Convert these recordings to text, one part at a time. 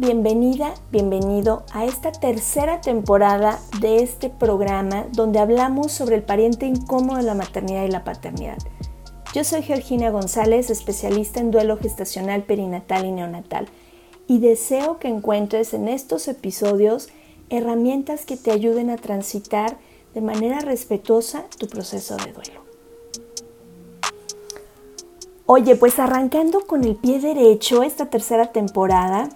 bienvenida, bienvenido a esta tercera temporada de este programa donde hablamos sobre el pariente incómodo de la maternidad y la paternidad. Yo soy Georgina González, especialista en duelo gestacional, perinatal y neonatal, y deseo que encuentres en estos episodios herramientas que te ayuden a transitar de manera respetuosa tu proceso de duelo. Oye, pues arrancando con el pie derecho esta tercera temporada,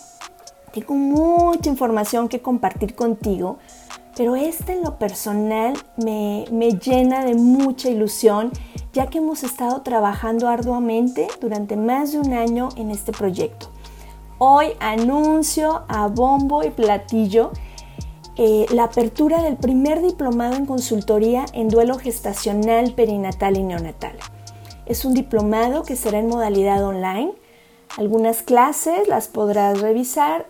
tengo mucha información que compartir contigo, pero esta en lo personal me, me llena de mucha ilusión, ya que hemos estado trabajando arduamente durante más de un año en este proyecto. Hoy anuncio a bombo y platillo eh, la apertura del primer diplomado en consultoría en duelo gestacional, perinatal y neonatal. Es un diplomado que será en modalidad online algunas clases las podrás revisar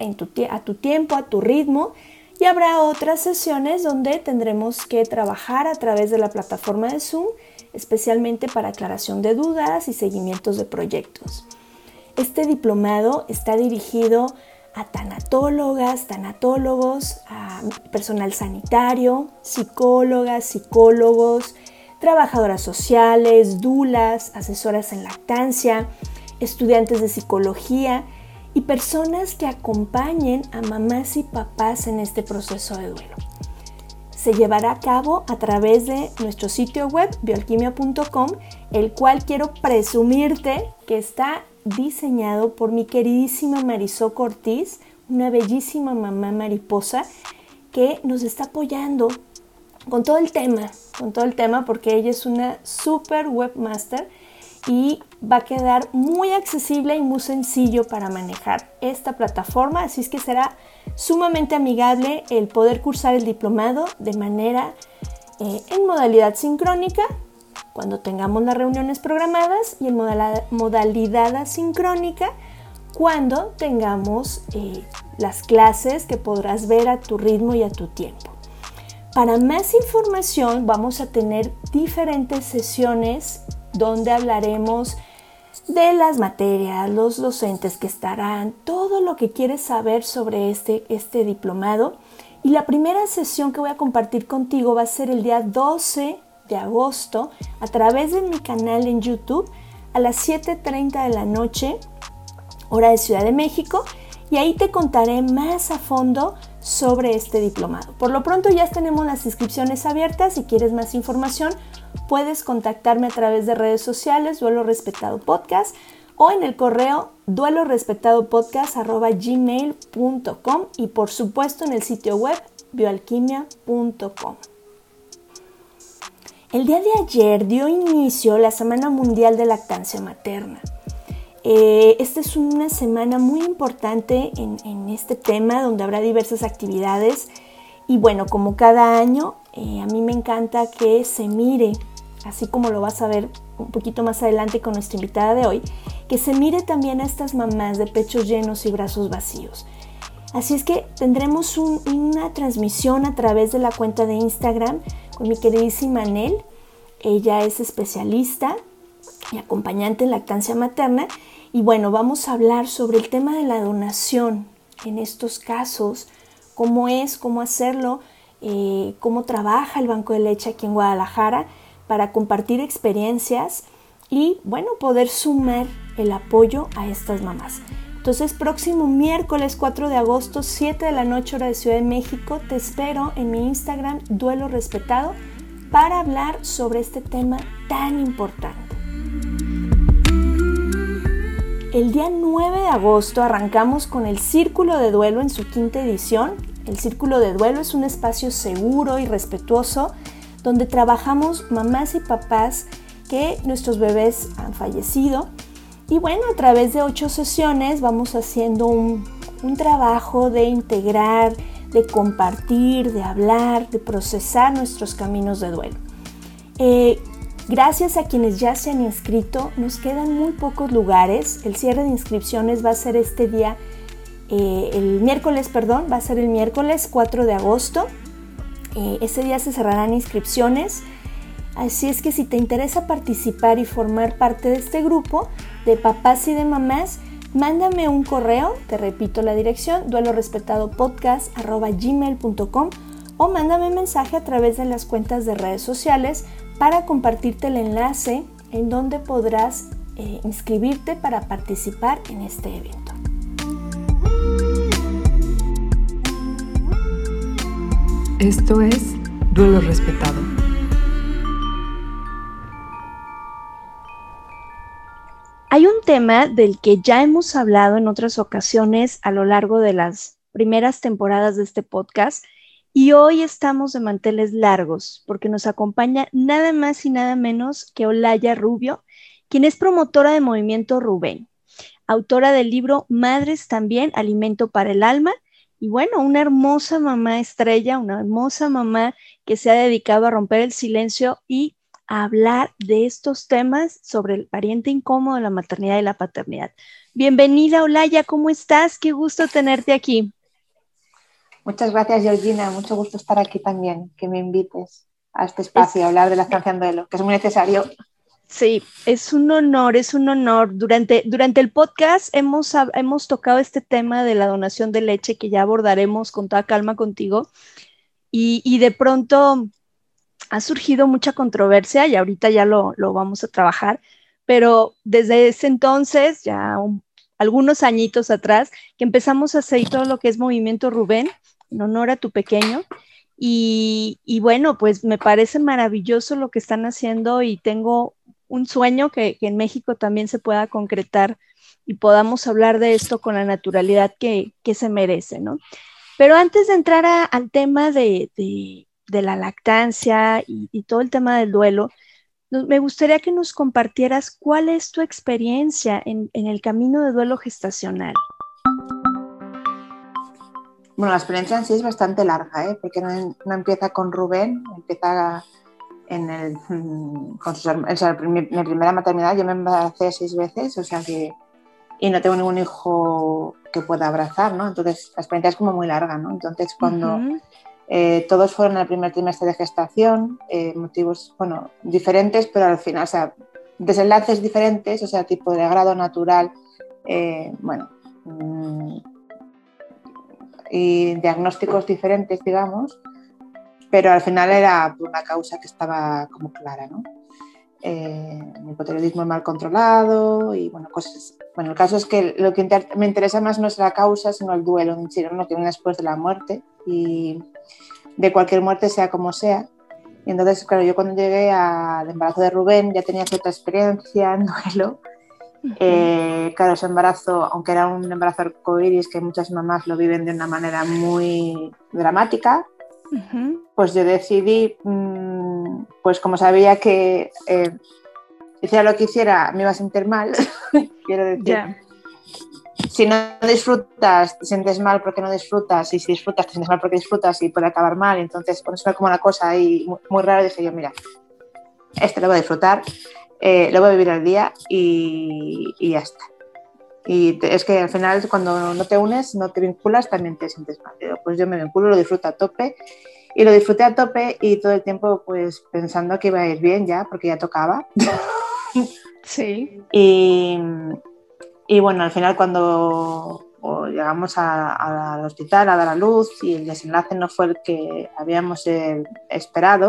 a tu tiempo, a tu ritmo y habrá otras sesiones donde tendremos que trabajar a través de la plataforma de Zoom, especialmente para aclaración de dudas y seguimientos de proyectos. Este diplomado está dirigido a tanatólogas, tanatólogos, a personal sanitario, psicólogas, psicólogos, trabajadoras sociales, dulas, asesoras en lactancia, estudiantes de psicología y personas que acompañen a mamás y papás en este proceso de duelo. Se llevará a cabo a través de nuestro sitio web bioalquimia.com, el cual quiero presumirte que está diseñado por mi queridísima Marisol Cortiz, una bellísima mamá mariposa que nos está apoyando con todo el tema, con todo el tema porque ella es una super webmaster y va a quedar muy accesible y muy sencillo para manejar esta plataforma, así es que será sumamente amigable el poder cursar el diplomado de manera eh, en modalidad sincrónica cuando tengamos las reuniones programadas y en modalidad asincrónica cuando tengamos eh, las clases que podrás ver a tu ritmo y a tu tiempo. Para más información vamos a tener diferentes sesiones donde hablaremos de las materias, los docentes que estarán, todo lo que quieres saber sobre este, este diplomado. Y la primera sesión que voy a compartir contigo va a ser el día 12 de agosto a través de mi canal en YouTube a las 7.30 de la noche, hora de Ciudad de México, y ahí te contaré más a fondo sobre este diplomado. Por lo pronto ya tenemos las inscripciones abiertas, si quieres más información puedes contactarme a través de redes sociales, Duelo Respetado Podcast, o en el correo duelo respetado gmail.com y por supuesto en el sitio web bioalquimia.com. El día de ayer dio inicio la Semana Mundial de Lactancia Materna. Eh, esta es una semana muy importante en, este tema donde habrá diversas actividades y bueno, como cada año, eh, a mí me encanta que se mire así como lo vas a ver un poquito más adelante con nuestra invitada de hoy, que se mire también a estas mamás de pechos llenos y brazos vacíos. Así es que tendremos una transmisión a través de la cuenta de Instagram con mi queridísima Nel. Ella es especialista y acompañante en lactancia materna. Y bueno, vamos a hablar sobre el tema de la donación en estos casos, cómo es, cómo hacerlo, eh, cómo trabaja el banco de leche aquí en Guadalajara para compartir experiencias y, bueno, poder sumar el apoyo a estas mamás. Entonces, próximo miércoles 4 de agosto, 7 de la noche hora de Ciudad de México, te espero en mi Instagram Duelo Respetado para hablar sobre este tema tan importante. El día 9 de agosto arrancamos con el Círculo de Duelo en su quinta edición. El Círculo de Duelo es un espacio seguro y respetuoso donde trabajamos mamás y papás que nuestros bebés han fallecido. Y bueno, a través de ocho sesiones vamos haciendo un, trabajo de integrar, de compartir, de hablar, de procesar nuestros caminos de duelo. Eh, gracias a quienes ya se han inscrito, nos quedan muy pocos lugares. El cierre de inscripciones va a ser este día, eh, el miércoles, perdón, va a ser el miércoles 4 de agosto eh, ese día se cerrarán inscripciones. Así es que si te interesa participar y formar parte de este grupo de papás y de mamás, mándame un correo, te repito la dirección, duelorespetadopodcast.gmail.com o mándame mensaje a través de las cuentas de redes sociales para compartirte el enlace en donde podrás eh, inscribirte para participar en este evento. Esto es Duelo Respetado. Hay un tema del que ya hemos hablado en otras ocasiones a lo largo de las primeras temporadas de este podcast y hoy estamos de manteles largos porque nos acompaña nada más y nada menos que Olaya Rubio, quien es promotora de Movimiento Rubén, autora del libro Madres también, Alimento para el Alma, y bueno, una hermosa mamá estrella, una hermosa mamá que se ha dedicado a romper el silencio y a hablar de estos temas sobre el pariente incómodo, la maternidad y la paternidad. Bienvenida, Olaya, ¿cómo estás? Qué gusto tenerte aquí. Muchas gracias, Georgina. Mucho gusto estar aquí también, que me invites a este espacio a hablar de la estancia en duelo, que es muy necesario. Sí, es un honor, es un honor. Durante, durante el podcast hemos, hemos tocado este tema de la donación de leche que ya abordaremos con toda calma contigo. Y, y de pronto ha surgido mucha controversia y ahorita ya lo, lo vamos a trabajar, pero desde ese entonces, ya algunos añitos atrás, que empezamos a hacer todo lo que es Movimiento Rubén, en honor a tu pequeño. Y, y, bueno, pues me parece maravilloso lo que están haciendo y tengo un sueño que, en México también se pueda concretar y podamos hablar de esto con la naturalidad que, se merece, ¿no? Pero antes de entrar al tema de, la lactancia y, todo el tema del duelo, me gustaría que nos compartieras cuál es tu experiencia en, el camino de duelo gestacional. Bueno, la experiencia en sí es bastante larga, ¿eh? porque no empieza con Rubén, empieza en, el, con mi, primera maternidad yo me embaracé seis veces, o sea que, y no tengo ningún hijo que pueda abrazar, ¿no? Entonces la experiencia es como muy larga, ¿no? Entonces cuando eh, todos fueron el primer trimestre de gestación, eh, motivos, bueno, diferentes, pero al final, o sea, desenlaces diferentes, o sea, tipo de grado natural, eh, bueno, mm, y diagnósticos diferentes, digamos, pero al final era por una causa que estaba como clara, ¿no? Eh, el hipotiroidismo mal controlado y bueno, cosas. Bueno, el caso es que lo que me interesa más no es la causa, sino el duelo en sí, lo que viene después de la muerte y de cualquier muerte, sea como sea. Y entonces, claro, yo cuando llegué al embarazo de Rubén ya tenía cierta experiencia en duelo. Eh, claro, ese embarazo, aunque era un embarazo arcoíris, que muchas mamás lo viven de una manera muy dramática, pues yo decidí, mm, pues como sabía que eh, hiciera lo que hiciera, me iba a sentir mal, quiero decir. Si no disfrutas, te sientes mal porque no disfrutas, y si disfrutas, te sientes mal porque disfrutas y puede acabar mal. Entonces, eso como una cosa ahí muy, rara, dije yo, mira, este lo voy a disfrutar, eh, lo voy a vivir al día y, y ya está. Y es que al final cuando no te unes, no te vinculas, también te sientes mal. Pues yo me vinculo, lo disfruto a tope y lo disfruté a tope y todo el tiempo pues pensando que iba a ir bien ya, porque ya tocaba. Sí. Y, y bueno, al final cuando llegamos al hospital a dar a luz y el desenlace no fue el que habíamos eh, esperado,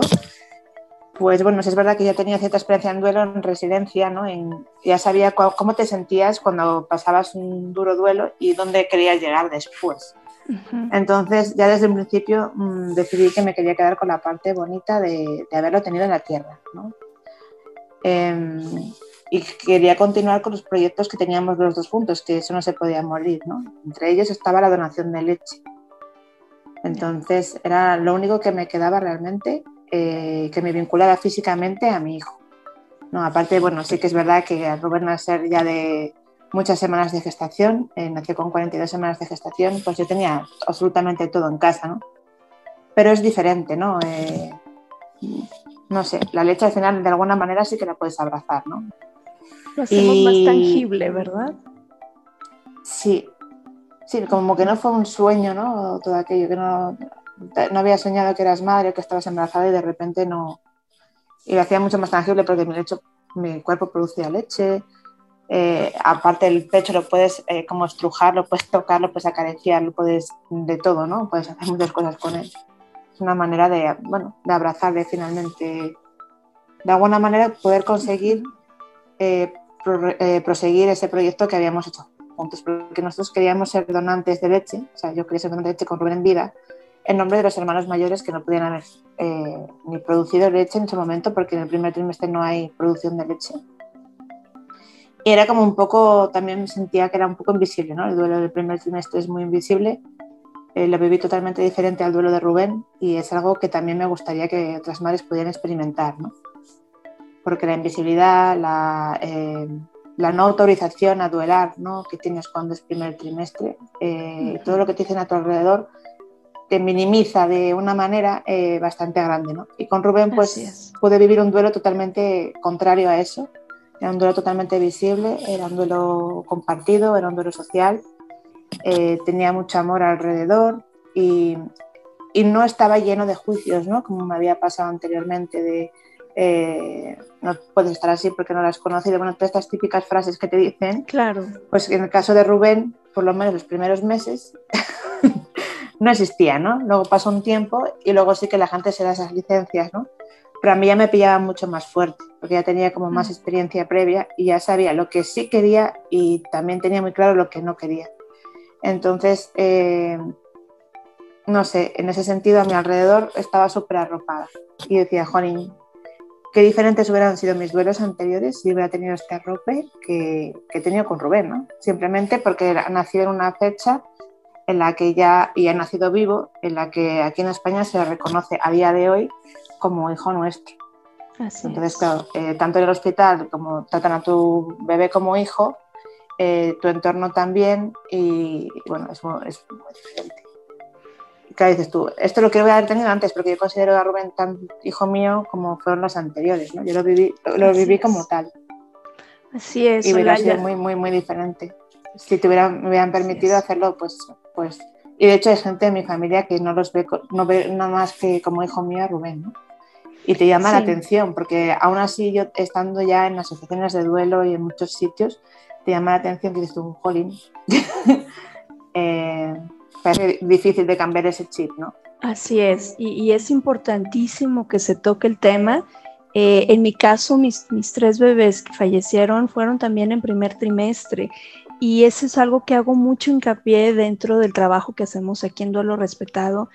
pues bueno, es verdad que ya tenía cierta experiencia en duelo, en residencia, ¿no? En, ya sabía cómo te sentías cuando pasabas un duro duelo y dónde querías llegar después. Entonces, ya desde el principio mm, decidí que me quería quedar con la parte bonita de, haberlo tenido en la tierra, ¿no? Em, y quería continuar con los proyectos que teníamos los dos juntos, que eso no se podía morir, ¿no? Entre ellos estaba la donación de leche. Entonces, era lo único que me quedaba realmente eh, que me vinculara físicamente a mi hijo. No, aparte, bueno, sí que es verdad que Rubén al ser ya de muchas semanas de gestación, eh, nació con 42 semanas de gestación, pues yo tenía absolutamente todo en casa, ¿no? Pero es diferente, ¿no? Eh, no sé, la leche al final de alguna manera sí que la puedes abrazar, ¿no? Lo hacemos más tangible, ¿verdad? Sí, sí, como que no fue un sueño, ¿no? Todo aquello que no, no había soñado que eras madre, que estabas embarazada y de repente no. Y lo hacía mucho más tangible porque mi, lecho, mi cuerpo producía leche, eh, aparte del pecho lo puedes eh, como estrujar, lo puedes tocar, lo puedes acariciar, lo puedes de todo, ¿no? Puedes hacer muchas cosas con él. Es una manera de, bueno, de abrazarle finalmente, de alguna manera poder conseguir eh, proseguir ese proyecto que habíamos hecho juntos, porque nosotros queríamos ser donantes de leche, o sea, yo quería ser donante de leche con Rubén en vida, en nombre de los hermanos mayores que no podían haber ni producido leche en ese momento, porque en el primer trimestre no hay producción de leche era como un poco, también me sentía que era un poco invisible, ¿no? El duelo del primer trimestre es muy invisible, eh, lo viví totalmente diferente al duelo de Rubén y es algo que también me gustaría que otras madres pudieran experimentar, ¿no? Porque la invisibilidad, la, eh, la no autorización a duelar, ¿no? Que tienes cuando es primer trimestre, eh, todo lo que te dicen a tu alrededor te minimiza de una manera bastante grande, ¿no? Y con Rubén, pues, pude vivir un duelo totalmente contrario a eso era un duelo totalmente visible, era un duelo compartido, era un duelo social, eh, tenía mucho amor alrededor y, y, no estaba lleno de juicios, ¿no? como me había pasado anteriormente de eh, no puedes estar así porque no la has conocido. Bueno, todas estas típicas frases que te dicen. Claro. Pues en el caso de Rubén, por lo menos los primeros meses, no existía, ¿no? Luego pasó un tiempo y luego sí que la gente se da esas licencias, ¿no? pero a mí ya me pillaba mucho más fuerte, porque ya tenía como más mm. experiencia previa y ya sabía lo que sí quería y también tenía muy claro lo que no quería. Entonces, eh, no sé, en ese sentido a mi alrededor estaba súper arropada y decía, Juanín, qué diferentes hubieran sido mis duelos anteriores si hubiera tenido este arrope que, que he tenido con Rubén, ¿no? Simplemente porque ha nacido en una fecha en la que ya, y ha nacido vivo, en la que aquí en España se reconoce a día de hoy como hijo nuestro. Entonces, claro, eh, tanto en el hospital como tratan a tu bebé como hijo, eh, tu entorno también, y, bueno, es muy, es muy diferente. ¿Qué dices tú? Esto lo quiero haber tenido antes, porque yo considero a Rubén tan hijo mío como fueron los anteriores, ¿no? Yo lo viví, lo viví como tal. Así es. Y hubiera sido muy, muy, muy diferente. Si te hubieran, me hubieran permitido hacerlo, pues, pues. Y de hecho hay gente de mi familia que no los ve, no ve nada más que como hijo mío a Rubén, ¿no? y te llama la atención, porque aún así yo estando ya en asociaciones de duelo y en muchos sitios, te llama la atención que dices un jolín. eh, parece difícil de cambiar ese chip, ¿no? Así es, y, es importantísimo que se toque el tema. Eh, en mi caso, mis, mis tres bebés que fallecieron fueron también en primer trimestre y eso es algo que hago mucho hincapié dentro del trabajo que hacemos aquí en Duelo Respetado,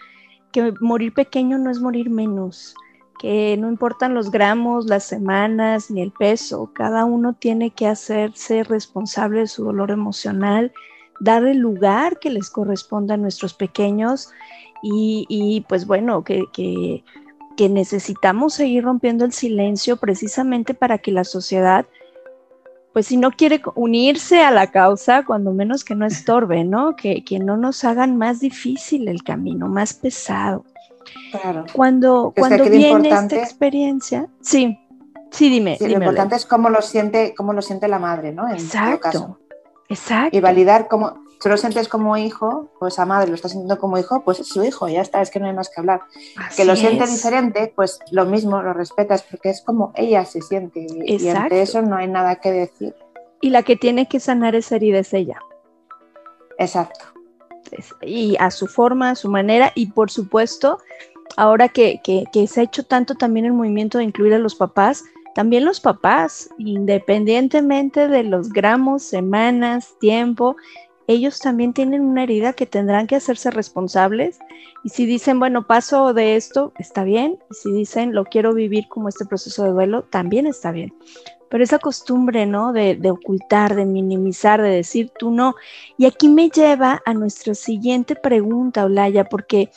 que morir pequeño no es morir menos que no importan los gramos, las semanas ni el peso, cada uno tiene que hacerse responsable de su dolor emocional, dar el lugar que les corresponda a nuestros pequeños y, pues bueno, que, que, que necesitamos seguir rompiendo el silencio precisamente para que la sociedad pues si no quiere unirse a la causa, cuando menos que no estorbe, ¿no? Que, que no nos hagan más difícil el camino, más pesado. Claro. Cuando, cuando viene esta experiencia, sí, sí, dime. lo importante es cómo lo siente, cómo lo siente la madre, ¿no? exacto. Exacto. Y validar cómo, si lo sientes como hijo, pues esa madre lo está sintiendo como hijo, pues es su hijo, ya está, es que no hay más que hablar. que lo siente diferente, pues lo mismo, lo respetas, porque es como ella se siente y ante eso no hay nada que decir. Y la que tiene que sanar esa herida es ella. Exacto y a su forma, a su manera y por supuesto, ahora que, se ha hecho tanto también el movimiento de incluir a los papás, también los papás, independientemente de los gramos, semanas, tiempo, ellos también tienen una herida que tendrán que hacerse responsables. Y si dicen, bueno, paso de esto, está bien. Y si dicen, lo quiero vivir como este proceso de duelo, también está bien pero esa costumbre, ¿no? De, ocultar, de minimizar, de decir tú no. Y aquí me lleva a nuestra siguiente pregunta, Olaya, porque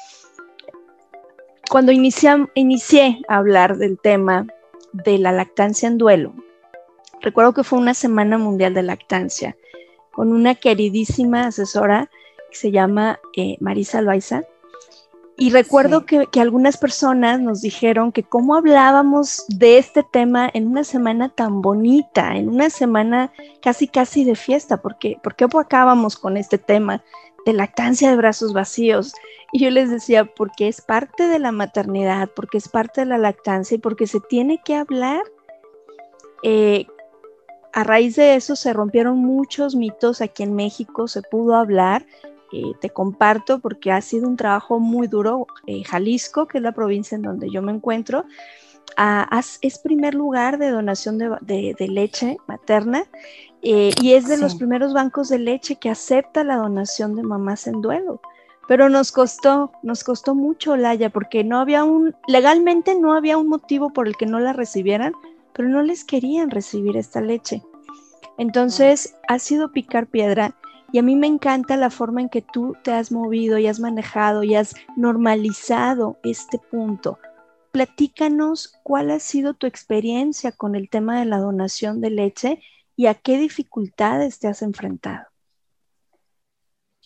cuando inicié a hablar del tema de la lactancia en duelo, recuerdo que fue una semana mundial de lactancia con una queridísima asesora que se llama eh, Marisa Loaiza, y recuerdo que, algunas personas nos dijeron que cómo hablábamos de este tema en una semana tan bonita, en una semana casi casi de fiesta, porque ¿por qué acabamos con este tema de lactancia de brazos vacíos? Y yo les decía, porque es parte de la maternidad, porque es parte de la lactancia y porque se tiene que hablar eh, a raíz de eso se rompieron muchos mitos aquí en México, se pudo hablar. Eh, te comparto porque ha sido un trabajo muy duro. Eh, Jalisco, que es la provincia en donde yo me encuentro, ah, es primer lugar de donación de, leche materna eh, y es de los primeros bancos de leche que acepta la donación de mamás en duelo. Pero nos costó, nos costó mucho, Laya, porque no había un, legalmente no había un motivo por el que no la recibieran, pero no les querían recibir esta leche. Entonces, ha sido picar piedra y a mí me encanta la forma en que tú te has movido y has manejado y has normalizado este punto. Platícanos cuál ha sido tu experiencia con el tema de la donación de leche y a qué dificultades te has enfrentado.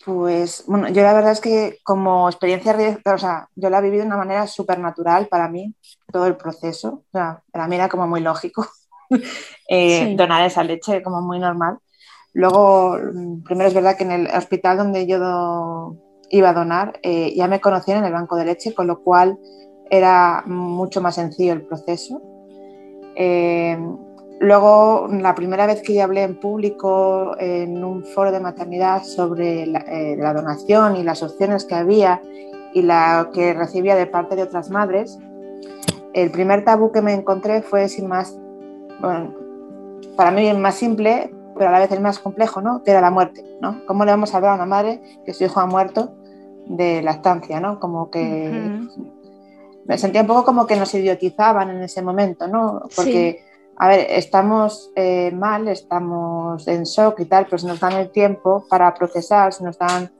Pues bueno, yo la verdad es que como experiencia, o sea, yo la he vivido de una manera súper natural para mí, todo el proceso. O sea, para mí era como muy lógico eh, donar esa leche, como muy normal. Luego, mm, primero es verdad que en el hospital donde yo iba a donar eh, ya me conocían en el banco de leche, con lo cual era mucho más sencillo el proceso. Eh, Luego, la primera vez que yo hablé en público en un foro de maternidad sobre eh, la, donación y las opciones que había y la que recibía de parte de otras madres, el primer tabú que me encontré fue sin más, bueno, para mí el más simple, pero a la vez el más complejo, ¿no? Que era la muerte, ¿no? ¿Cómo le vamos a hablar a una madre que su hijo ha muerto de lactancia, ¿no? Como que me sentía un poco como que nos idiotizaban en ese momento, ¿no? Porque a ver, estamos eh, mal, estamos en shock y tal, pero si nos dan el tiempo para procesar, si nos dan...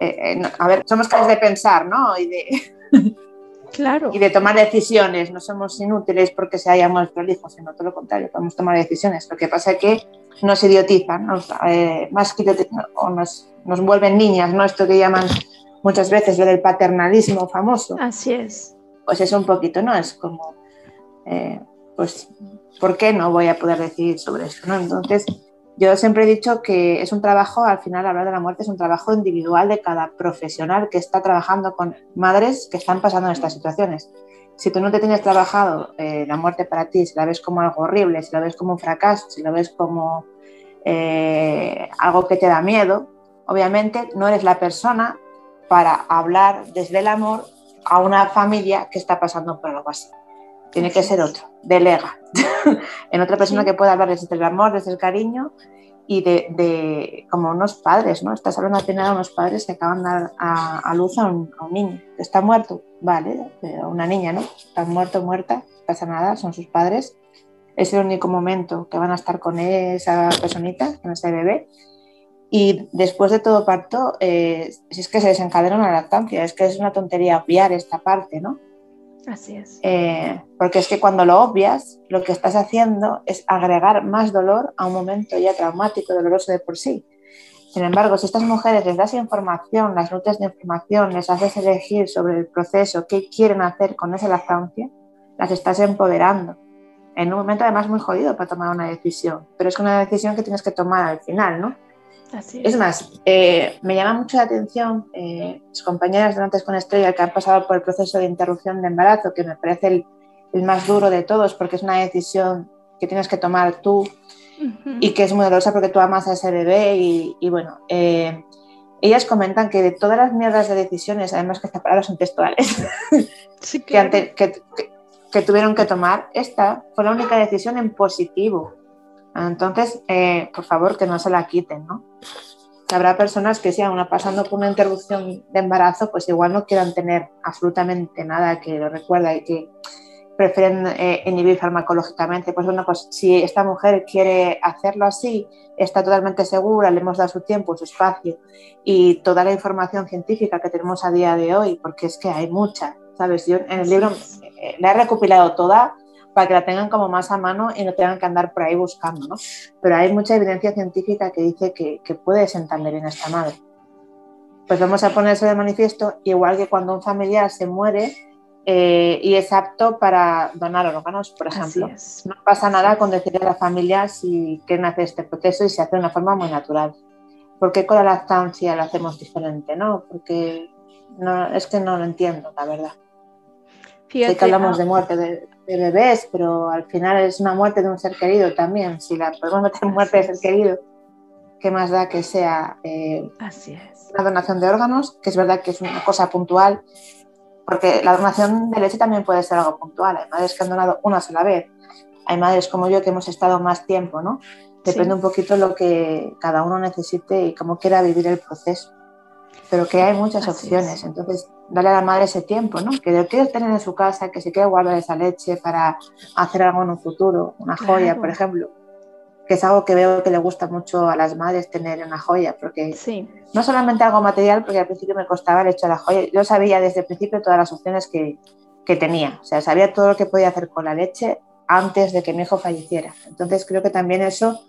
Eh, eh, a ver, somos capaces de pensar, ¿no? Y de, claro. y de tomar decisiones, no somos inútiles porque se haya muerto el hijo, sino todo lo contrario, podemos tomar decisiones. Lo que pasa es que nos idiotizan, más que o nos, nos vuelven niñas, ¿no? Esto que llaman muchas veces lo del paternalismo famoso. Así es. Pues eso un poquito, ¿no? Es como, pues ¿por qué no voy a poder decidir sobre esto? ¿no? Entonces, yo siempre he dicho que es un trabajo, al final hablar de la muerte es un trabajo individual de cada profesional que está trabajando con madres que están pasando en estas situaciones. Si tú no te tienes trabajado eh, la muerte para ti, si la ves como algo horrible, si la ves como un fracaso, si la ves como eh, algo que te da miedo, obviamente no eres la persona para hablar desde el amor a una familia que está pasando por algo así tiene que ser otro, delega en otra persona que pueda hablar desde el amor, desde el cariño y de, como unos padres, ¿no? Estás hablando al final de unos padres que acaban de dar a, luz a un, niño que está muerto, vale, una niña, ¿no? Está muerto, muerta, no pasa nada, son sus padres. Es el único momento que van a estar con esa personita, con ese bebé. Y después de todo parto, eh, si es que se desencadena una lactancia, es que es una tontería obviar esta parte, ¿no? Así es. Eh, porque es que cuando lo obvias, lo que estás haciendo es agregar más dolor a un momento ya traumático, doloroso de por sí. Sin embargo, si estas mujeres les das información, las rutas de información, les haces elegir sobre el proceso, qué quieren hacer con esa lactancia, las estás empoderando. En un momento además muy jodido para tomar una decisión, pero es una decisión que tienes que tomar al final, ¿no? Es. más, eh, me llama mucho la atención eh, mis compañeras de Antes con Estrella que han pasado por el proceso de interrupción de embarazo, que me parece el, más duro de todos porque es una decisión que tienes que tomar tú y que es muy dolorosa porque tú amas a ese bebé y, bueno, eh, ellas comentan que de todas las mierdas de decisiones, además que estas palabras son textuales, que, que tuvieron que tomar, esta fue la única decisión en positivo entonces, eh, por favor, que no se la quiten, ¿no? habrá personas que si aún pasando por una interrupción de embarazo, pues igual no quieran tener absolutamente nada que lo recuerda y que prefieren eh, inhibir farmacológicamente. Pues bueno, pues si esta mujer quiere hacerlo así, está totalmente segura, le hemos dado su tiempo, su espacio y toda la información científica que tenemos a día de hoy, porque es que hay mucha, ¿sabes? Yo en el libro eh, la he recopilado toda para que la tengan como más a mano y no tengan que andar por ahí buscando, ¿no? Pero hay mucha evidencia científica que dice que, puede sentarle bien a esta madre. Pues vamos a ponerse de manifiesto, igual que cuando un familiar se muere eh, y es apto para donar órganos, por ejemplo. No pasa nada con decirle a la familia si quieren hacer este proceso y se hace de una forma muy natural. ¿Por qué con la lactancia lo hacemos diferente? ¿no? Porque no, es que no lo entiendo, la verdad. sé que hablamos de muerte de, bebés, pero al final es una muerte de un ser querido también. Si la podemos meter en muerte de ser querido, ¿qué más da que sea eh, Así una donación de órganos? Que es verdad que es una cosa puntual, porque la donación de leche también puede ser algo puntual. Hay madres que han donado una sola vez, hay madres como yo que hemos estado más tiempo, ¿no? Depende un poquito lo que cada uno necesite y cómo quiera vivir el proceso. Pero que hay muchas opciones, entonces dale a la madre ese tiempo, ¿no? Que lo quiere tener en su casa, que se quiere guardar esa leche para hacer algo en un futuro, una joya, por ejemplo que es algo que veo que le gusta mucho a las madres tener una joya, porque no solamente algo material, porque al principio me costaba el hecho de la joya, yo sabía desde el principio todas las opciones que, que tenía, o sea, sabía todo lo que podía hacer con la leche antes de que mi hijo falleciera. Entonces creo que también eso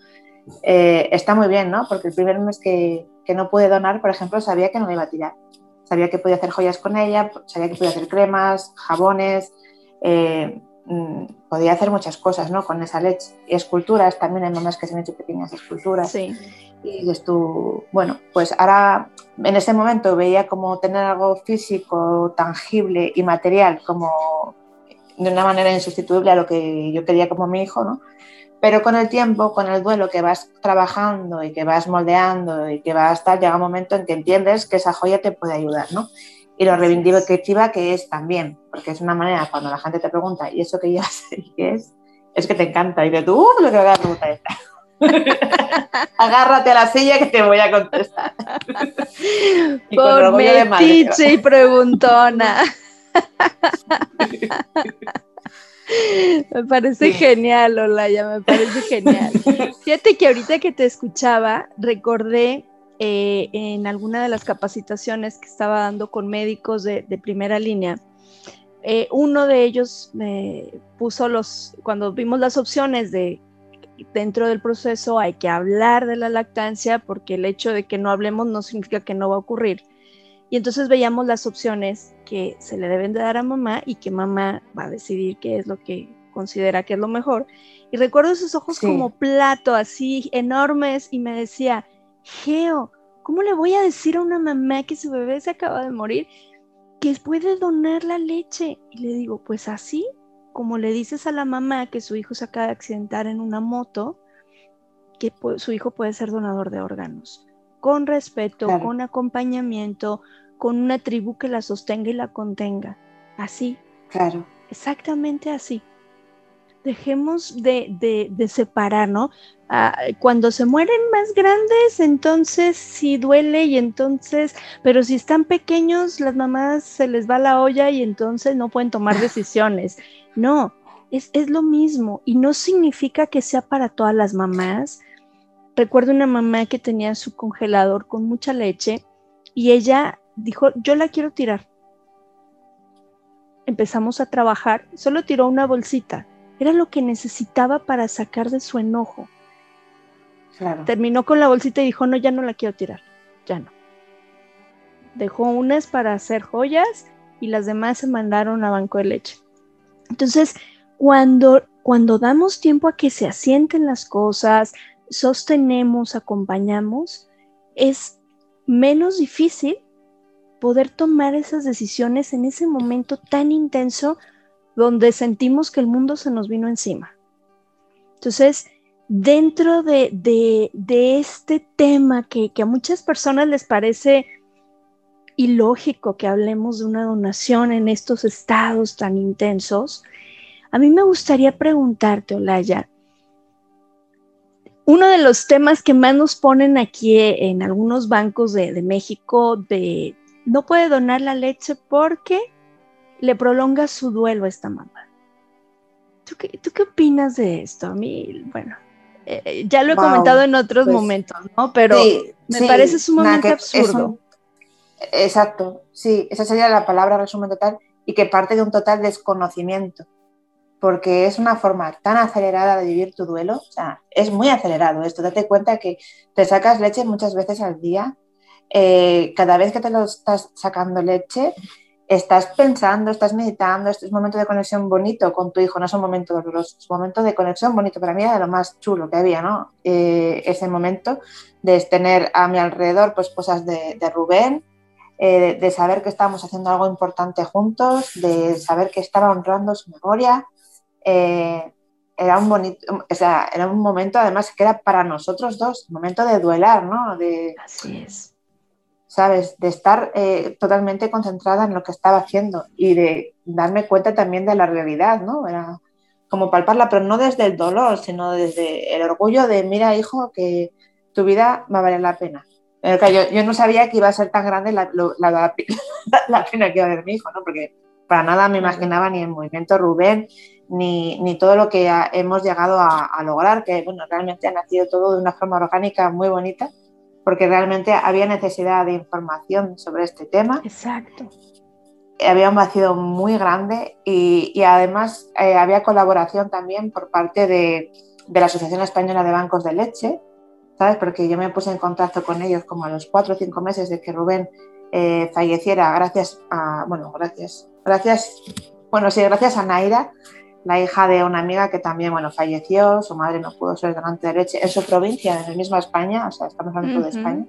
eh, está muy bien, ¿no? Porque el primer mes que, que, no pude donar, por ejemplo, sabía que no me iba a tirar. Sabía que podía hacer joyas con ella, sabía que podía hacer cremas, jabones, eh, Mm, podía hacer muchas cosas ¿no? con esa leche. Y esculturas, también hay mamás que se han hecho pequeñas esculturas. Sí. Y dices tú, bueno, pues ahora en ese momento veía como tener algo físico, tangible y material, como de una manera insustituible a lo que yo quería como mi hijo, ¿no? Pero con el tiempo, con el duelo que vas trabajando y que vas moldeando y que vas a estar, llega un momento en que entiendes que esa joya te puede ayudar, ¿no? y lo reivindicativa que es también, porque es una manera cuando la gente te pregunta, ¿y eso que ya sé qué es? Es que te encanta. Y de tú, lo que voy a preguntar esta. Agárrate a la silla que te voy a contestar. y Por metiche y preguntona. me parece genial, Olaya, me parece genial. Fíjate que ahorita que te escuchaba, recordé eh, en alguna de las capacitaciones que estaba dando con médicos de, primera línea, eh, uno de ellos me puso los, cuando vimos las opciones de dentro del proceso hay que hablar de la lactancia porque el hecho de que no hablemos no significa que no va a ocurrir. Y entonces veíamos las opciones que se le deben de dar a mamá y que mamá va a decidir qué es lo que considera que es lo mejor. Y recuerdo esos ojos como plato, así enormes, y me decía, Geo, ¿cómo le voy a decir a una mamá que su bebé se acaba de morir que puede donar la leche? Y le digo, pues así como le dices a la mamá que su hijo se acaba de accidentar en una moto, que su hijo puede ser donador de órganos, con respeto, con acompañamiento, con una tribu que la sostenga y la contenga. Así. Claro. Exactamente así. Dejemos de, de, de separar, ¿no? Ah, cuando se mueren más grandes, entonces sí duele y entonces, pero si están pequeños, las mamás se les va la olla y entonces no pueden tomar decisiones. No, es, es lo mismo y no significa que sea para todas las mamás. Recuerdo una mamá que tenía su congelador con mucha leche y ella dijo, yo la quiero tirar. Empezamos a trabajar, solo tiró una bolsita, era lo que necesitaba para sacar de su enojo Terminó con la bolsita y dijo, no, ya no la quiero tirar, ya no. Dejó unas para hacer joyas y las demás se mandaron a banco de leche. Entonces, cuando, cuando damos tiempo a que se asienten las cosas, sostenemos, acompañamos, es menos difícil poder tomar esas decisiones en ese momento tan intenso donde sentimos que el mundo se nos vino encima. Entonces, dentro de, este tema que, a muchas personas les parece ilógico que hablemos de una donación en estos estados tan intensos, a mí me gustaría preguntarte, Olaya, uno de los temas que más nos ponen aquí en algunos bancos de, México de no puede donar la leche porque le prolonga su duelo a esta mamá. ¿Tú qué, ¿Tú qué opinas de esto? A mí, bueno, eh, ya lo he comentado en otros pues, momentos, ¿no? Pero me parece sumamente absurdo. exacto, sí, esa sería la palabra resumen total y que parte de un total desconocimiento, porque es una forma tan acelerada de vivir tu duelo, o sea, es muy acelerado esto, date cuenta que te sacas leche muchas veces al día, eh, cada vez que te lo estás sacando leche, estás pensando, estás meditando, este es un momento de conexión bonito con tu hijo, no es un momento doloroso, es un momento de conexión bonito. Para mí era lo más chulo que había, ¿no? Eh, ese momento de tener a mi alrededor pues cosas de, Rubén, eh, de saber que estábamos haciendo algo importante juntos, de saber que estaba honrando su memoria. Eh, era un bonito, o sea, era un momento además que era para nosotros dos, un momento de duelar, ¿no? De, Así es. ¿Sabes? De estar eh, totalmente concentrada en lo que estaba haciendo y de darme cuenta también de la realidad, ¿no? Era como palparla, pero no desde el dolor, sino desde el orgullo de, mira, hijo, que tu vida va a valer la pena. yo, yo, no sabía que iba a ser tan grande la, la, la, pena que iba a haber mi hijo, ¿no? Porque para nada me imaginaba ni el movimiento Rubén, ni, ni todo lo que hemos llegado a, a, lograr, que bueno, realmente ha nacido todo de una forma orgánica muy bonita, porque realmente había necesidad de información sobre este tema. Exacto. Había un vacío muy grande y, y además eh, había colaboración también por parte de, de, la Asociación Española de Bancos de Leche, ¿sabes? Porque yo me puse en contacto con ellos como a los cuatro o cinco meses de que Rubén eh, falleciera, gracias a, bueno, gracias, gracias, bueno, sí, gracias a Naira, la hija de una amiga que también, bueno, falleció, su madre no pudo ser donante de leche en su provincia, en el mismo España, o sea, estamos hablando uh -huh. de España.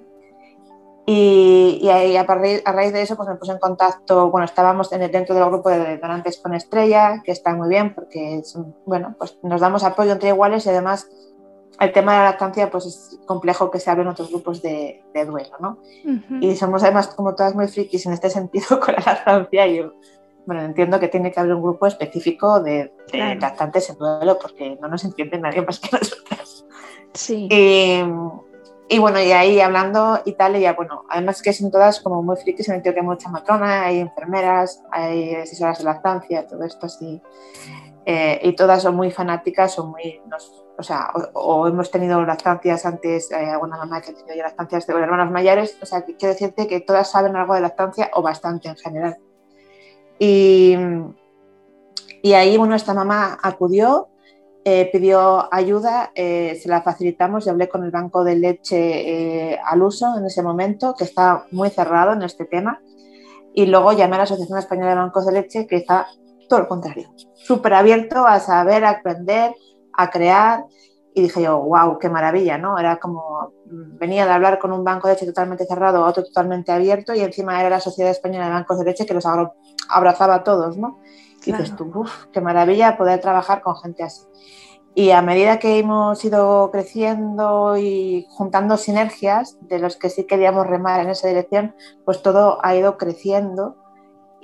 Y, y, ahí, a, raíz, a, raíz, de eso pues me puse en contacto, bueno, estábamos en el, dentro del grupo de donantes con Estrella, que está muy bien porque, bueno, pues nos damos apoyo entre iguales y además el tema de la lactancia pues es complejo que se hable en otros grupos de, de duelo, ¿no? Uh -huh. Y somos además como todas muy frikis en este sentido con la lactancia y bueno, entiendo que tiene que haber un grupo específico de, de claro. lactantes en duelo porque no nos entiende nadie más que nosotras. Sí. Y, y, bueno, y ahí hablando y tal, y ya bueno, además que son todas como muy frikis en el sentido que hay mucha matrona, hay enfermeras, hay asesoras de lactancia, todo esto así. Eh, y todas son muy fanáticas o muy, nos, o sea, o, o, hemos tenido lactancias antes, eh, alguna mamá que ha tenido ya lactancias de hermanos mayores, o sea, que quiero decirte que todas saben algo de lactancia o bastante en general. Y, y ahí, bueno, esta mamá acudió, eh, pidió ayuda, eh, se la facilitamos y hablé con el banco de leche eh, al uso en ese momento, que está muy cerrado en este tema. Y luego llamé a la Asociación Española de Bancos de Leche, que está todo lo contrario, súper abierto a saber, a aprender, a crear. Y dije yo, wow, qué maravilla, ¿no? Era como, venía de hablar con un banco de leche totalmente cerrado a otro totalmente abierto y encima era la Sociedad Española de Bancos de Leche que los abrazaba a todos, ¿no? Y claro. dices tú, uff, qué maravilla poder trabajar con gente así. Y a medida que hemos ido creciendo y juntando sinergias de los que sí queríamos remar en esa dirección, pues todo ha ido creciendo.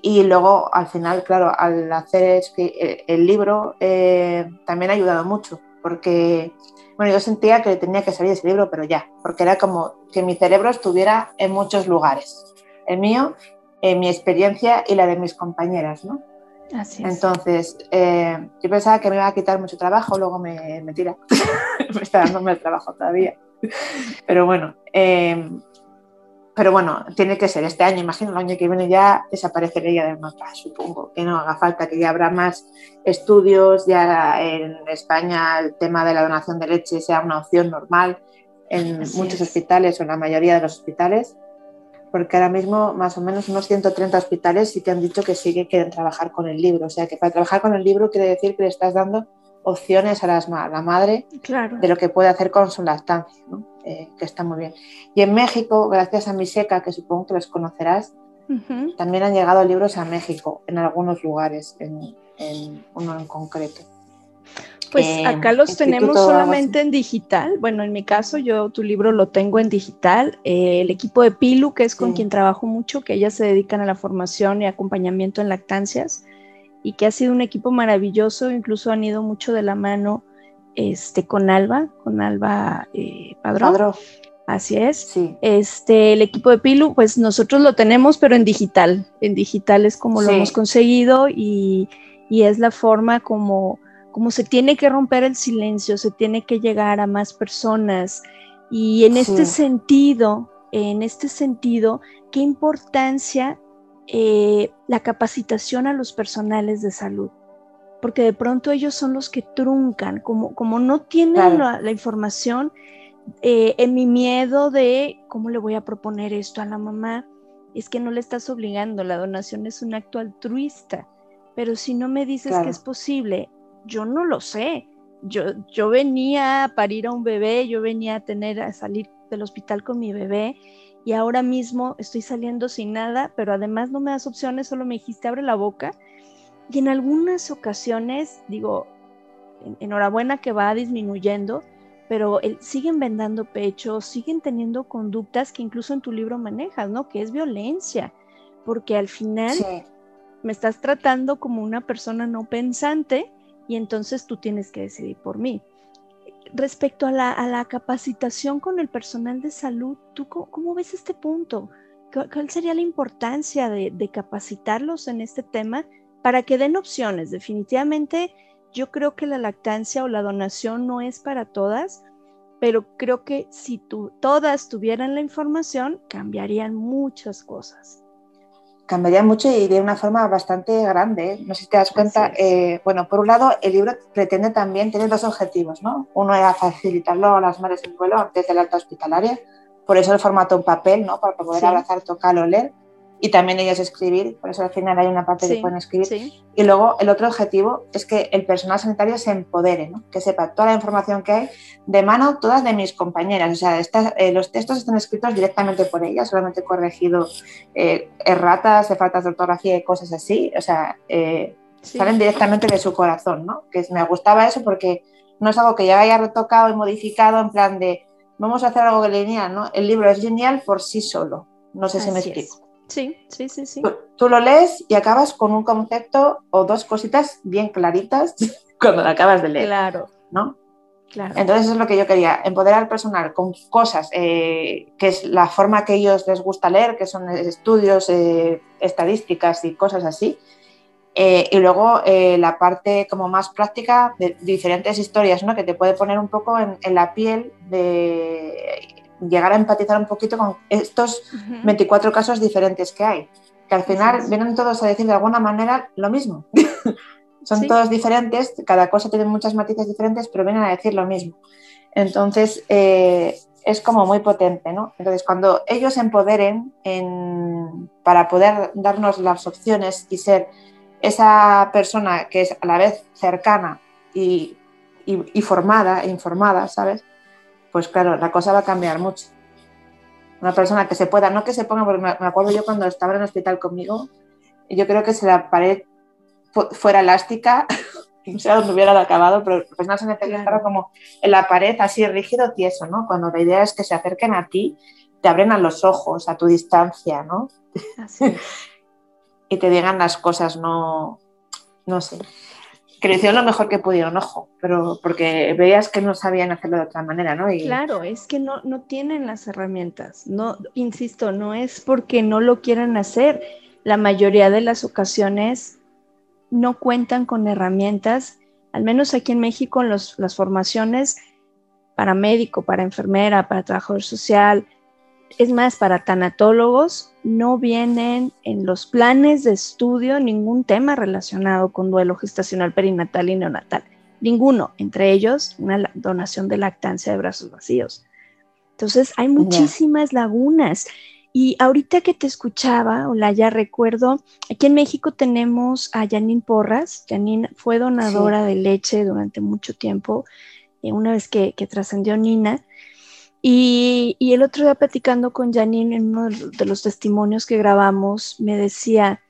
Y luego, al final, claro, al hacer el libro eh, también ha ayudado mucho, porque bueno, yo sentía que tenía que salir ese libro, pero ya, porque era como que mi cerebro estuviera en muchos lugares. El mío, en mi experiencia y la de mis compañeras, ¿no? Así es. Entonces, eh, yo pensaba que me iba a quitar mucho trabajo, luego me, me tira. me está dándome el trabajo todavía. Pero bueno, eh, pero bueno, tiene que ser este año, imagino el año que viene ya desaparecería del mapa, supongo que no haga falta, que ya habrá más estudios, ya en España el tema de la donación de leche sea una opción normal en Así muchos es. hospitales o en la mayoría de los hospitales, porque ahora mismo más o menos unos 130 hospitales sí que han dicho que sí que quieren trabajar con el libro, o sea que para trabajar con el libro quiere decir que le estás dando opciones a, las, a la madre claro. de lo que puede hacer con su lactancia, ¿no? eh, que está muy bien. Y en México, gracias a Miseca, que supongo que los conocerás, uh -huh. también han llegado libros a México, en algunos lugares, en, en uno en concreto. Pues eh, acá los tenemos solamente en digital. Bueno, en mi caso, yo tu libro lo tengo en digital. Eh, el equipo de Pilu, que es con sí. quien trabajo mucho, que ellas se dedican a la formación y acompañamiento en lactancias, y que ha sido un equipo maravilloso, incluso han ido mucho de la mano este, con Alba, con Alba eh, Padrón. Padrón. Así es. Sí. Este, el equipo de Pilu, pues nosotros lo tenemos, pero en digital. En digital es como sí. lo hemos conseguido y, y, es la forma como, como se tiene que romper el silencio, se tiene que llegar a más personas. Y en sí. este sentido, en este sentido, qué importancia eh, la capacitación a los personales de salud, porque de pronto ellos son los que truncan, como, como no tienen claro. la, la, información, eh, en mi miedo de cómo le voy a proponer esto a la mamá, es que no le estás obligando, la donación es un acto altruista, pero si no me dices claro. que es posible, yo no lo sé. Yo, yo venía a parir a un bebé, yo venía a tener a salir del hospital con mi bebé y ahora mismo estoy saliendo sin nada, pero además no me das opciones, solo me dijiste abre la boca. Y en algunas ocasiones, digo, enhorabuena que va disminuyendo, pero siguen vendando pecho, siguen teniendo conductas que incluso en tu libro manejas, ¿no? Que es violencia, porque al final me estás tratando como una persona no pensante y entonces tú tienes que decidir por mí. Respecto a la, capacitación con el personal de salud, ¿tú cómo, ves este punto? ¿Cuál sería la importancia de, de capacitarlos en este tema para que den opciones? Definitivamente yo creo que la lactancia o la donación no es para todas, pero creo que si todas tuvieran la información, cambiarían muchas cosas. Cambiaría mucho y de una forma bastante grande. ¿eh? No sé si te das cuenta. Eh, bueno, por un lado, el libro pretende también, tener dos objetivos, ¿no? Uno era facilitarlo a las madres en vuelo antes de la alta hospitalaria, por eso el formato en papel, ¿no? Para poder abrazar, tocar, oler y también ellos escribir, por eso al final hay una parte que pueden escribir. Y luego el otro objetivo es que el personal sanitario se empodere, ¿no? que sepa toda la información que hay de mano todas de mis compañeras. O sea, eh, los textos están escritos directamente por ellas, solamente he corregido eh, erratas, de faltas de ortografía y cosas así. O sea, eh, salen directamente de su corazón, ¿no? Que me gustaba eso porque no es algo que ya haya retocado y modificado en plan de vamos a hacer algo lineal, ¿no? El libro es genial por sí solo. No sé si me explico. Sí, sí, sí, sí. Tú, lo lees y acabas con un concepto o dos cositas bien claritas cuando lo acabas de leer. Claro. ¿No? Claro. Entonces eso es lo que yo quería, empoderar al personal con cosas eh, que es la forma que ellos les gusta leer, que son estudios, eh, estadísticas y cosas así. Eh, y luego la parte como más práctica de diferentes historias, ¿no? que te puede poner un poco en, en la piel de llegar a empatizar un poquito con estos 24 casos diferentes que hay, que al final vienen todos a decir de alguna manera lo mismo. Son todos diferentes, cada cosa tiene muchas matices diferentes, pero vienen a decir lo mismo. Entonces, eh, es como muy potente, ¿no? Entonces, cuando ellos empoderen para poder darnos las opciones y ser esa persona que es a la vez cercana y, y formada e informada, ¿sabes? Pues claro, la cosa va a cambiar mucho. Una persona que se pueda, no que se ponga, porque me acuerdo yo cuando estaba en el hospital conmigo, yo creo que si la pared fuera elástica, no sé dónde hubiera acabado, pero el profesional se necesitaba como en la pared así rígido, tieso, ¿no? Cuando la idea es que se acerquen a ti, te abren a los ojos, a tu distancia, ¿no? Así y te digan las cosas, no, no sé que lo mejor que pudieron, ojo, pero porque veías que no sabían hacerlo de otra manera, ¿no? Claro, es que no, no tienen las herramientas, no, insisto, no es porque no lo quieran hacer, la mayoría de las ocasiones no cuentan con herramientas, al menos aquí en México en las formaciones para médico, para enfermera, para trabajador social, es más, para tanatólogos no vienen en los planes de estudio ningún tema relacionado con duelo gestacional perinatal y neonatal. Ninguno, entre ellos una donación de lactancia de brazos vacíos. Entonces, hay muchísimas lagunas. Y ahorita que te escuchaba, ya recuerdo, aquí en México tenemos a Janine Porras. Janine fue donadora de leche durante mucho tiempo, eh, una vez que trascendió Nina. Y, el otro día platicando con Janine en uno de los testimonios que grabamos, me decía,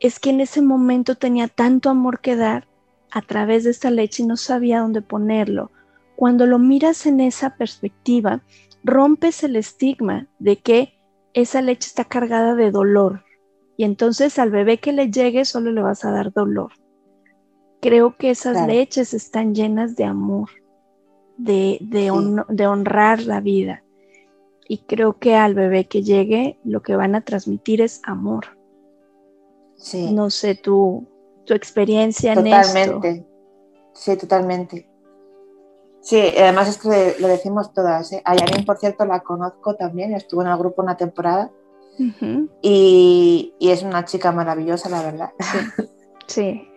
es que en ese momento tenía tanto amor que dar a través de esta leche y no sabía dónde ponerlo. Cuando lo miras en esa perspectiva, rompes el estigma de que esa leche está cargada de dolor y entonces al bebé que le llegue solo le vas a dar dolor. Creo que esas leches están llenas de amor de, honrar la vida. Y creo que al bebé que llegue lo que van a transmitir es amor. No sé tu, tu experiencia en esto. Totalmente. Sí, totalmente. Sí, además es que lo decimos todas. ¿eh? A por cierto, la conozco también, estuvo en el grupo una temporada y, y, es una chica maravillosa, la verdad. sí.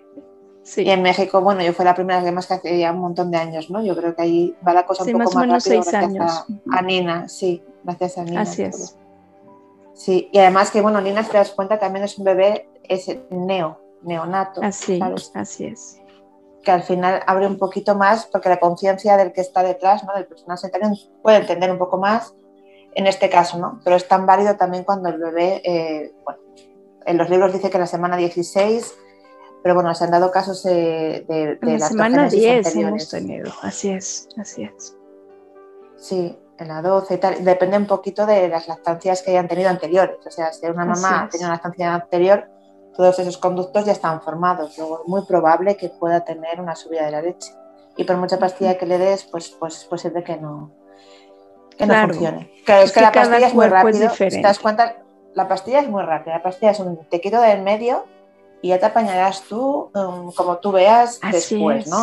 Y en México, bueno, yo fue la primera vez más que hace ya un montón de años, ¿no? Yo creo que ahí va la cosa un poco más, rápido gracias años. A, Nina, sí, gracias a Nina. Así es. Sí, y además que, bueno, Nina, si te das cuenta, también es un bebé, es neo, neonato. Así, así es. Que al final abre un poquito más, porque la conciencia del que está detrás, ¿no? Del personal sanitario, puede entender un poco más en este caso, ¿no? Pero es tan válido también cuando el bebé, eh, bueno, en los libros dice que la semana 16, pero bueno, se han dado casos de, de, en la semana 10 hemos tenido, así es, así es. Sí, en la 12 y tal, depende un poquito de las lactancias que hayan tenido anteriores, o sea, si una mamá tiene una lactancia anterior, todos esos conductos ya están formados, luego es muy probable que pueda tener una subida de la leche. Y por mucha pastilla que le des, pues, pues es posible que no, que no funcione. Claro, es, que, la pastilla es muy rápido. te das cuenta, la pastilla es muy rápida. La pastilla es un te quito del medio y ya te apañarás tú um, como tú veas después, ¿no?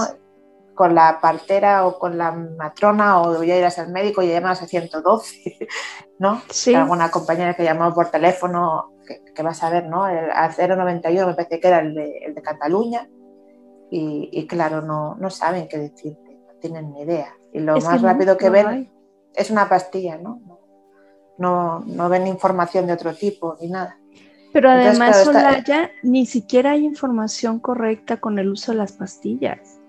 Con la partera o con la matrona o ya irás al médico y llamas a 112, ¿no? Sí. Alguna compañera que llamó por teléfono que, vas a ver, ¿no? El, al 091 me parece que era el de, el de Cataluña y, claro, no, no, saben qué decirte, no tienen ni idea. Y lo más rápido que ven es una pastilla, ¿no? ¿no? No ven información de otro tipo ni nada. Pero además, Solaya, ni siquiera hay información correcta con el uso de las pastillas.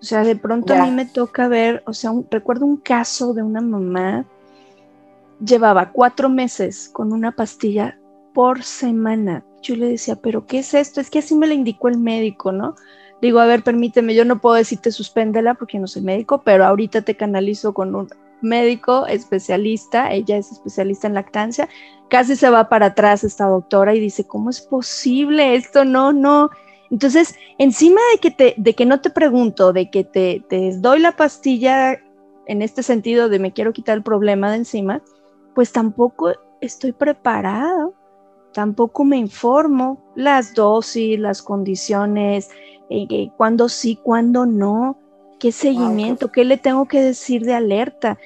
O sea, de pronto a mí me toca ver, o sea, recuerdo un caso de una mamá, llevaba cuatro meses con una pastilla por semana. Yo le decía, pero ¿qué es esto? Es que así me lo indicó el médico, ¿no? Digo, a ver, permíteme, yo no puedo decirte suspéndela porque no soy médico, pero ahorita te canalizo con un médico especialista, ella es especialista en lactancia, casi se va para atrás esta doctora y dice, ¿cómo es posible esto? No, no. Entonces, encima de que, te, de que no te pregunto, de que te, te doy la pastilla en este sentido de me quiero quitar el problema de encima, pues tampoco estoy preparado, tampoco me informo las dosis, las condiciones, eh, cuándo sí, cuándo no, qué seguimiento, qué le tengo que decir de alerta.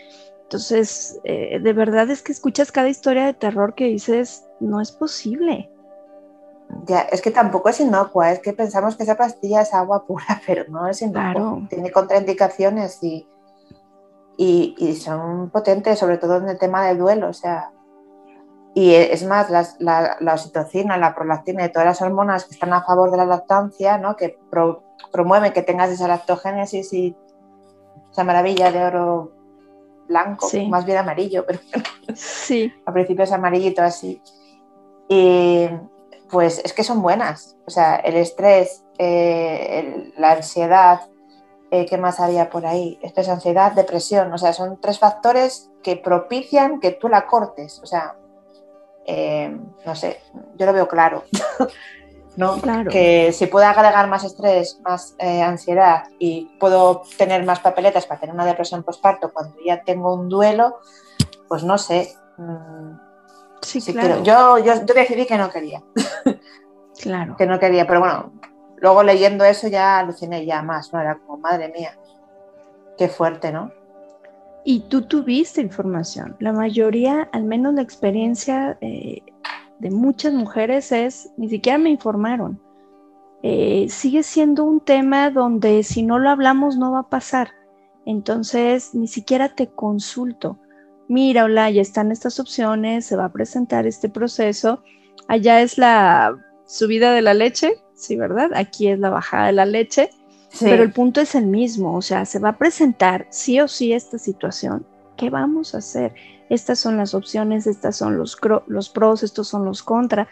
Entonces, eh, de verdad es que escuchas cada historia de terror que dices, no es posible. Ya, es que tampoco es inocua, es que pensamos que esa pastilla es agua pura, pero no es inocua. Tiene contraindicaciones y, y, y, son potentes, sobre todo en el tema del duelo. O sea, y es más, la, la, oxitocina, la prolactina y todas las hormonas que están a favor de la lactancia, ¿no? que promueven que tengas esa lactogénesis y esa maravilla de oro blanco, más bien amarillo, pero sí. al principio es amarillito así. Y pues es que son buenas. O sea, el estrés, eh, la ansiedad, eh, ¿qué más había por ahí? Estrés, ansiedad, depresión. O sea, son tres factores que propician que tú la cortes. O sea, eh, no sé, yo lo veo claro. ¿no? Que si puedo agregar más estrés, más eh, ansiedad y puedo tener más papeletas para tener una depresión postparto cuando ya tengo un duelo, pues no sé. Mm, sí, claro. Yo, yo, decidí que no quería. Claro. que no quería, pero bueno, luego leyendo eso ya aluciné ya más, ¿no? Era como, madre mía, qué fuerte, ¿no? Y tú tuviste información. La mayoría, al menos la experiencia eh, de muchas mujeres es, ni siquiera me informaron. Eh, sigue siendo un tema donde si no lo hablamos no va a pasar. Entonces, ni siquiera te consulto. Mira, hola, ya están estas opciones, se va a presentar este proceso. Allá es la subida de la leche, sí, ¿verdad? Aquí es la bajada de la leche. Pero el punto es el mismo, o sea, se va a presentar sí o sí esta situación. ¿Qué vamos a hacer? Estas son las opciones, estas son los, los pros, estos son los contra,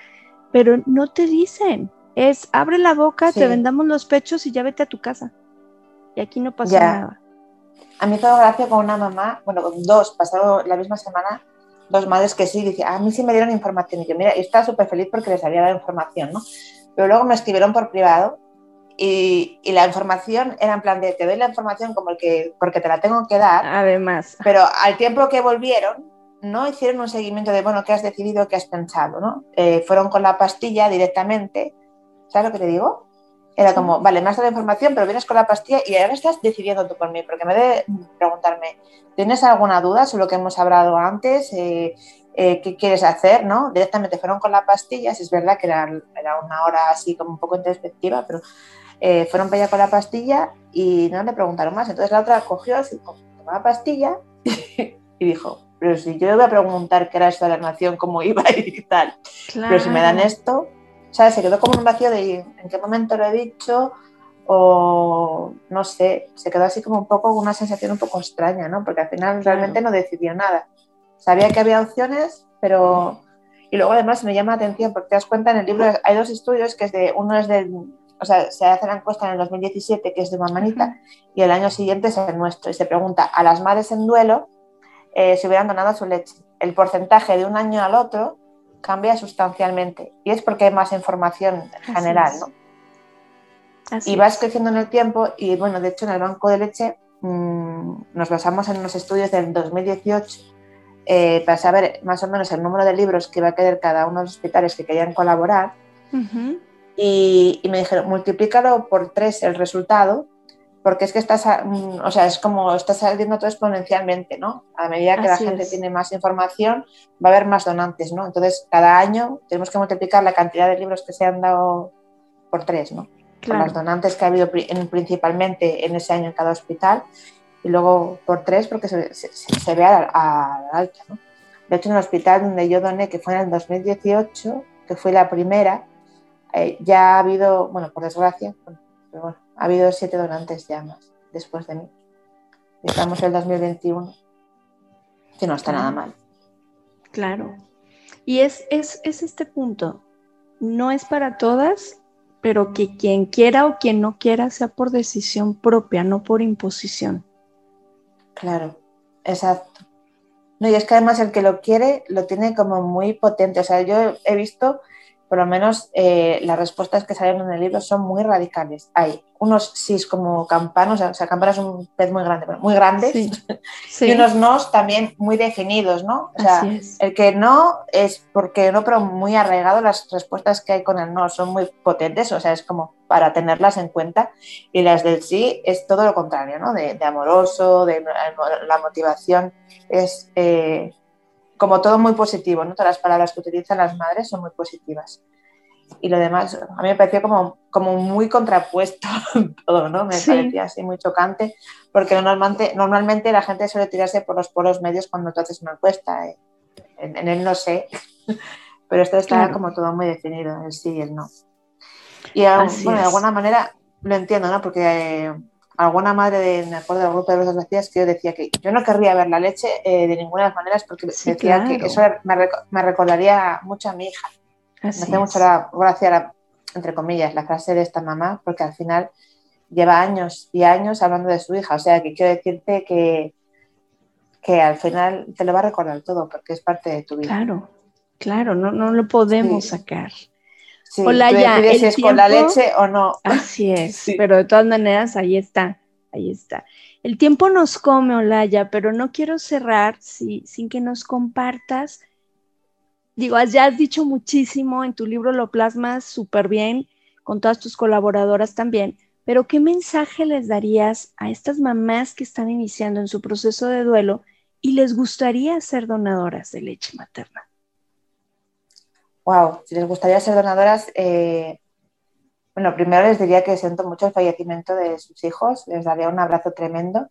pero no te dicen. Es abre la boca, te vendamos los pechos y ya vete a tu casa. Y aquí no pasa nada. A mí fue gracia con una mamá, bueno, con dos, pasaron la misma semana, dos madres que sí, dice, a mí sí me dieron información. Y yo, mira, estaba súper feliz porque les había dado información, ¿no? Pero luego me escribieron por privado y, la información era en plan de te doy la información como el que porque te la tengo que dar. Además. Pero al tiempo que volvieron, no hicieron un seguimiento de, bueno, ¿qué has decidido, qué has pensado? ¿no? Eh, fueron con la pastilla directamente. ¿Sabes lo que te digo? Era como, vale, me has dado información, pero vienes con la pastilla y ahora estás decidiendo tú por mí, porque me debe preguntarme, ¿tienes alguna duda sobre lo que hemos hablado antes? Eh, eh, qué quieres hacer, ¿no? Directamente fueron con la pastilla, si es verdad que era, era, una hora así como un poco introspectiva, pero eh, fueron para allá con la pastilla y no le preguntaron más. Entonces la otra cogió, tomó la pastilla y dijo, pero si yo le voy a preguntar qué era esto de la nación, cómo iba y tal, pero si me dan esto, ¿sabes? Se quedó como un vacío de en qué momento lo he dicho o no sé, se quedó así como un poco una sensación un poco extraña, ¿no? Porque al final realmente no decidió nada. sabía que había opciones, pero... Y luego además me llama la atención porque te das cuenta en el libro hay dos estudios que es de uno es del o sea, se hace la encuesta en el 2017 que es de Mamanita y el año siguiente es el nuestro y se pregunta a las madres en duelo eh, si hubieran donado su leche. El porcentaje de un año al otro cambia sustancialmente y es porque hay más información general, ¿no? y vas creciendo en el tiempo y bueno, de hecho en el banco de leche mmm, nos basamos en los estudios del 2018 eh, para saber más o menos el número de libros que iba a querer cada uno de los hospitales que querían colaborar. Y, y, me dijeron, multiplícalo por tres el resultado, porque es que estás, mm, o sea, es como está saliendo todo exponencialmente, ¿no? A medida que Así la gente es. tiene más información, va a haber más donantes, ¿no? Entonces, cada año tenemos que multiplicar la cantidad de libros que se han dado por tres, ¿no? Claro. Con los donantes que ha habido principalmente en ese año en cada hospital y luego por tres porque se, se, se ve a la alta. ¿no? De hecho, en el hospital donde yo doné, que fue en el 2018, que fue la primera, eh, ya ha habido, bueno, por desgracia, pero bueno, ha habido siete donantes ya más después de mí. Estamos en el 2021, que no está claro. nada mal. Claro. Y es, es, es este punto. No es para todas, pero que quien quiera o quien no quiera sea por decisión propia, no por imposición. Claro, exacto. No, y es que además el que lo quiere lo tiene como muy potente. O sea, yo he visto, por lo menos, eh, las respuestas que salen en el libro son muy radicales. Hay unos sís como campanos, o sea, campana es un pez muy grande, pero muy grandes, sí. Sí. y unos nos también muy definidos, ¿no? O sea, el que no es porque no, pero muy arraigado, las respuestas que hay con el no son muy potentes, o sea, es como para tenerlas en cuenta, y las del sí es todo lo contrario, ¿no? De, de amoroso, de la motivación es eh, como todo muy positivo, ¿no? Todas las palabras que utilizan las madres son muy positivas y lo demás a mí me pareció como, como muy contrapuesto todo, ¿no? Me sí. parecía así muy chocante, porque normalmente, normalmente la gente suele tirarse por los polos medios cuando tú haces una encuesta. ¿eh? En, en, él no sé, pero esto está claro. como todo muy definido, el sí y el no. Y bueno, de alguna manera lo entiendo, ¿no? Porque eh, alguna madre, de, me acuerdo del grupo de los vacías, que yo decía que yo no querría ver la leche eh, de ninguna de las maneras porque sí, decía claro. que eso me, me recordaría mucho a mi hija Así me hace mucho la gracia, la, entre comillas, la frase de esta mamá, porque al final lleva años y años hablando de su hija. O sea, que quiero decirte que, que al final te lo va a recordar todo, porque es parte de tu vida. Claro, claro, no, no lo podemos sí. sacar. Sí, Hola, ya. si es tiempo, con la leche o no. Así es, sí. pero de todas maneras, ahí está, ahí está. El tiempo nos come, Olaya, pero no quiero cerrar si, sin que nos compartas digo, ya has dicho muchísimo, en tu libro lo plasmas súper bien, con todas tus colaboradoras también, pero ¿qué mensaje les darías a estas mamás que están iniciando en su proceso de duelo y les gustaría ser donadoras de leche materna? Wow, si les gustaría ser donadoras, eh, bueno, primero les diría que siento mucho el fallecimiento de sus hijos, les daría un abrazo tremendo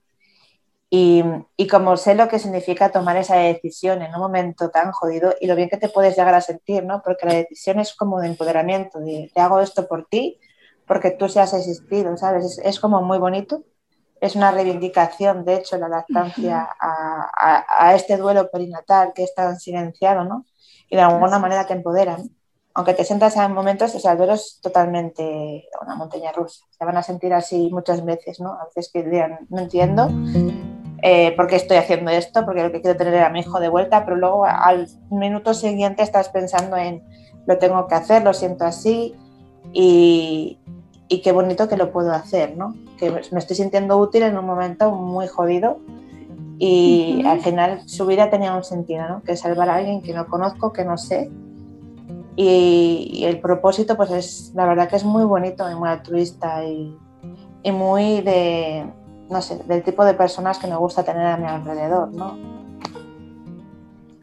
y, y, como sé lo que significa tomar esa decisión en un momento tan jodido y lo bien que te puedes llegar a sentir, ¿no? Porque la decisión es como de empoderamiento, de te hago esto por ti, porque tú seas existido, ¿sabes? Es, como muy bonito. Es una reivindicación, de hecho, la lactancia a, a, a, este duelo perinatal que es tan silenciado, ¿no? Y de alguna manera te empoderan. Aunque te sientas en momentos, o sea, el duelo es totalmente una montaña rusa. Se van a sentir así muchas veces, ¿no? A veces que dirán, no entiendo, eh, por qué estoy haciendo esto, porque lo que quiero tener era a mi hijo de vuelta, pero luego al minuto siguiente estás pensando en lo tengo que hacer, lo siento así y, y qué bonito que lo puedo hacer, ¿no? Que me estoy sintiendo útil en un momento muy jodido y uh -huh. al final su vida tenía un sentido, ¿no? Que salvar a alguien que no conozco, que no sé. Y, y, el propósito, pues es, la verdad que es muy bonito y muy altruista y, y muy de, no sé, del tipo de personas que me gusta tener a mi alrededor, ¿no?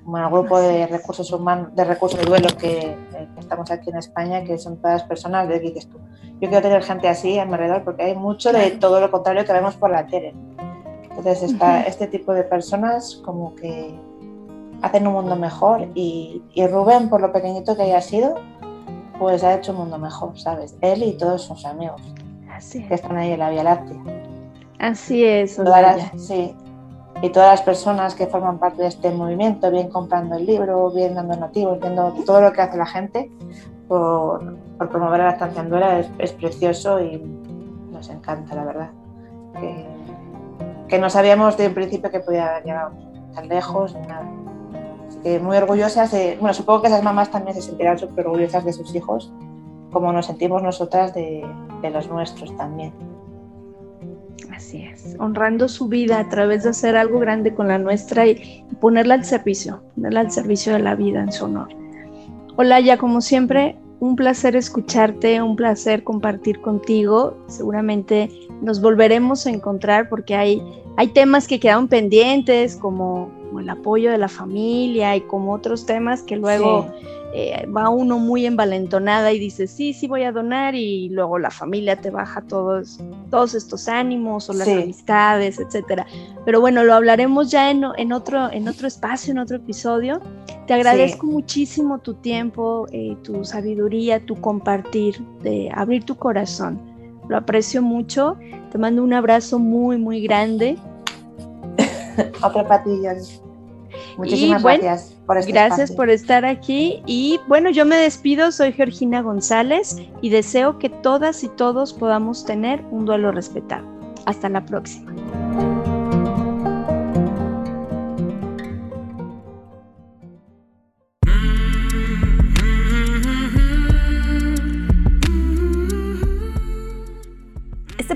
Como el grupo de recursos humanos, de recursos de duelo que, que, estamos aquí en España, que son todas personas de que dices tú. Yo quiero tener gente así a mi alrededor porque hay mucho de todo lo contrario que vemos por la tele. Entonces está uh -huh. este tipo de personas como que hacen un mundo mejor y, y Rubén, por lo pequeñito que haya sido, pues ha hecho un mundo mejor, ¿sabes? Él y todos sus amigos Así que están ahí en la Vía Láctea. Así es. Sí. y todas las personas que forman parte de este movimiento, bien comprando el libro, bien dando nativos, viendo todo lo que hace la gente por, por promover la lactancia en es, es, precioso y nos encanta, la verdad. Que, que no sabíamos de un principio que podía haber llegado tan lejos ni nada. Así que muy orgullosas, de, bueno, supongo que esas mamás también se sentirán súper orgullosas de sus hijos, como nos sentimos nosotras de, de los nuestros también. Así es, honrando su vida a través de hacer algo grande con la nuestra y, ponerla al servicio, ponerla al servicio de la vida en su honor. Hola, ya como siempre, un placer escucharte, un placer compartir contigo. Seguramente nos volveremos a encontrar porque hay, hay temas que quedaron pendientes, como, como el apoyo de la familia y como otros temas que luego sí. eh, va uno muy envalentonada y dice, sí, sí voy a donar y luego la familia te baja todos, todos estos ánimos o las sí. amistades, etcétera. Pero bueno, lo hablaremos ya en, en, otro, en otro espacio, en otro episodio. Te agradezco sí. muchísimo tu tiempo, eh, tu sabiduría, tu compartir, de abrir tu corazón. Lo aprecio mucho. Te mando un abrazo muy, muy grande. Otro patillo. Muchísimas y, bueno, gracias por este Gracias espacio. por estar aquí. Y bueno, yo me despido. Soy Georgina González y deseo que todas y todos podamos tener un duelo respetado. Hasta la próxima.